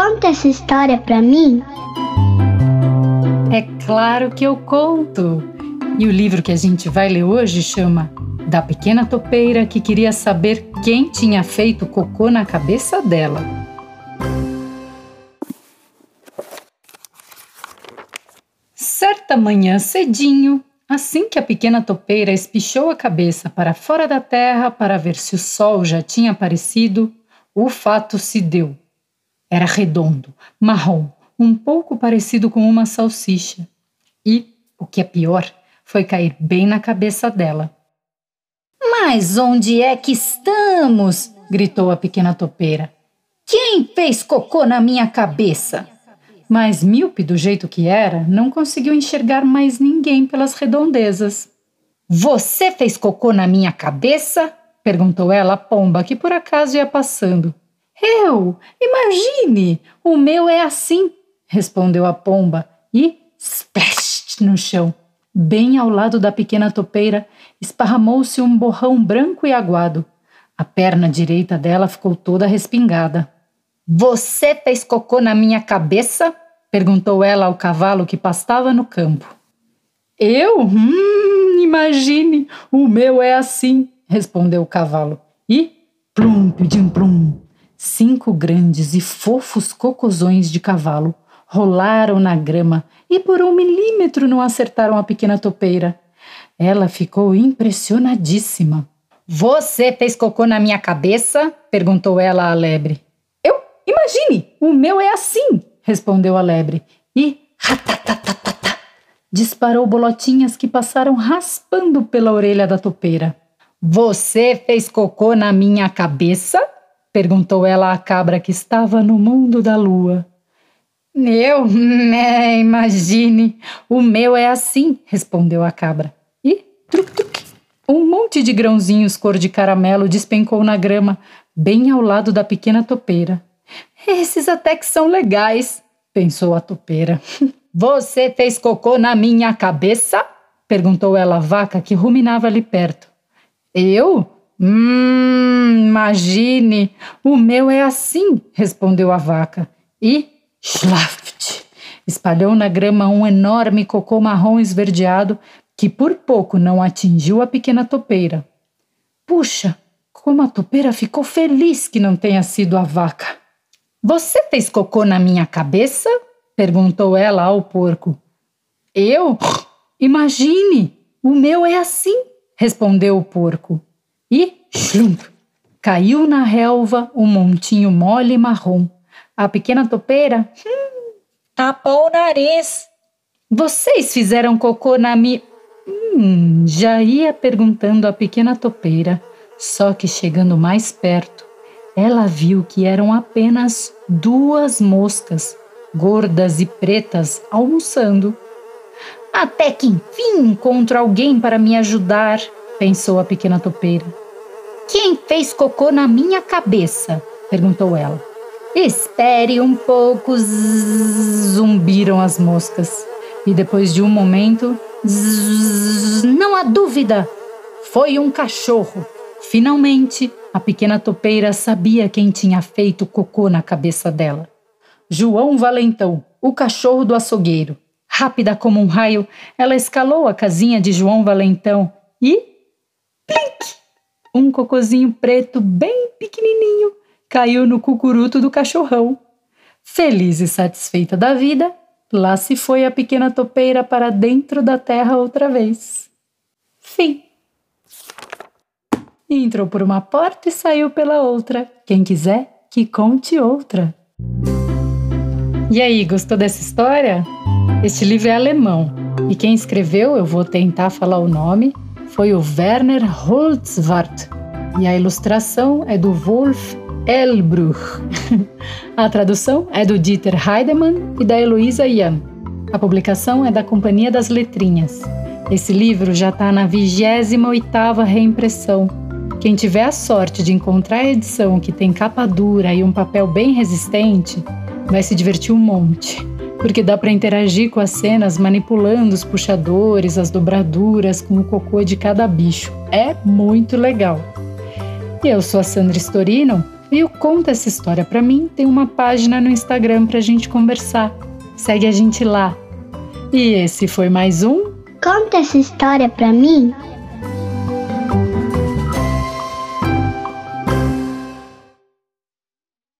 conta essa história pra mim? É claro que eu conto! E o livro que a gente vai ler hoje chama Da Pequena Topeira que queria saber quem tinha feito cocô na cabeça dela. Certa manhã cedinho, assim que a pequena topeira espichou a cabeça para fora da terra para ver se o sol já tinha aparecido, o fato se deu. Era redondo, marrom, um pouco parecido com uma salsicha. E, o que é pior, foi cair bem na cabeça dela. Mas onde é que estamos? gritou a pequena topeira. Quem fez cocô na minha cabeça? Mas míope do jeito que era, não conseguiu enxergar mais ninguém pelas redondezas. Você fez cocô na minha cabeça? perguntou ela à pomba que por acaso ia passando. Eu? Imagine! O meu é assim, respondeu a pomba e splash no chão. Bem ao lado da pequena topeira, esparramou-se um borrão branco e aguado. A perna direita dela ficou toda respingada. Você fez cocô na minha cabeça? perguntou ela ao cavalo que pastava no campo. Eu? Hum, imagine, o meu é assim, respondeu o cavalo. E plum, pidim plum. Cinco grandes e fofos cocôzões de cavalo rolaram na grama e por um milímetro não acertaram a pequena topeira. Ela ficou impressionadíssima. Você fez cocô na minha cabeça? perguntou ela à lebre. Imagine, o meu é assim, respondeu a lebre. E ratatatatata, disparou bolotinhas que passaram raspando pela orelha da topeira. Você fez cocô na minha cabeça? Perguntou ela à cabra que estava no mundo da lua. Eu? É, imagine, o meu é assim, respondeu a cabra. E truc, truc, um monte de grãozinhos cor de caramelo despencou na grama, bem ao lado da pequena topeira. Esses até que são legais, pensou a topeira. Você fez cocô na minha cabeça? perguntou ela à vaca que ruminava ali perto. Eu? Hum, imagine, o meu é assim, respondeu a vaca. E schlaft! Espalhou na grama um enorme cocô marrom esverdeado que por pouco não atingiu a pequena topeira. Puxa, como a topeira ficou feliz que não tenha sido a vaca. Você fez cocô na minha cabeça? perguntou ela ao porco. Eu? Imagine! O meu é assim, respondeu o porco. E, caiu na relva um montinho mole e marrom. A pequena topeira hum, tapou o nariz. Vocês fizeram cocô na minha. Hum, já ia perguntando a pequena topeira, só que chegando mais perto, ela viu que eram apenas duas moscas, gordas e pretas, almoçando. Até que enfim encontro alguém para me ajudar, pensou a pequena topeira. Quem fez cocô na minha cabeça? perguntou ela. Espere um pouco, zumbiram as moscas. E depois de um momento, zzz, não há dúvida, foi um cachorro. Finalmente, a pequena topeira sabia quem tinha feito cocô na cabeça dela. João Valentão, o cachorro do açougueiro. Rápida como um raio, ela escalou a casinha de João Valentão e. Plink! Um cocozinho preto bem pequenininho caiu no cucuruto do cachorrão. Feliz e satisfeita da vida, lá se foi a pequena topeira para dentro da terra outra vez. Fim. Entrou por uma porta e saiu pela outra. Quem quiser, que conte outra. E aí, gostou dessa história? Este livro é alemão e quem escreveu, eu vou tentar falar o nome, foi o Werner Holzwart e a ilustração é do Wolf Elbruch. a tradução é do Dieter Heidemann e da Heloísa Jan. A publicação é da Companhia das Letrinhas. Esse livro já está na 28ª reimpressão quem tiver a sorte de encontrar a edição que tem capa dura e um papel bem resistente, vai se divertir um monte, porque dá para interagir com as cenas manipulando os puxadores, as dobraduras com o cocô de cada bicho. É muito legal. Eu sou a Sandra Storino E o Conta essa história para mim tem uma página no Instagram pra gente conversar. Segue a gente lá. E esse foi mais um Conta essa história pra mim.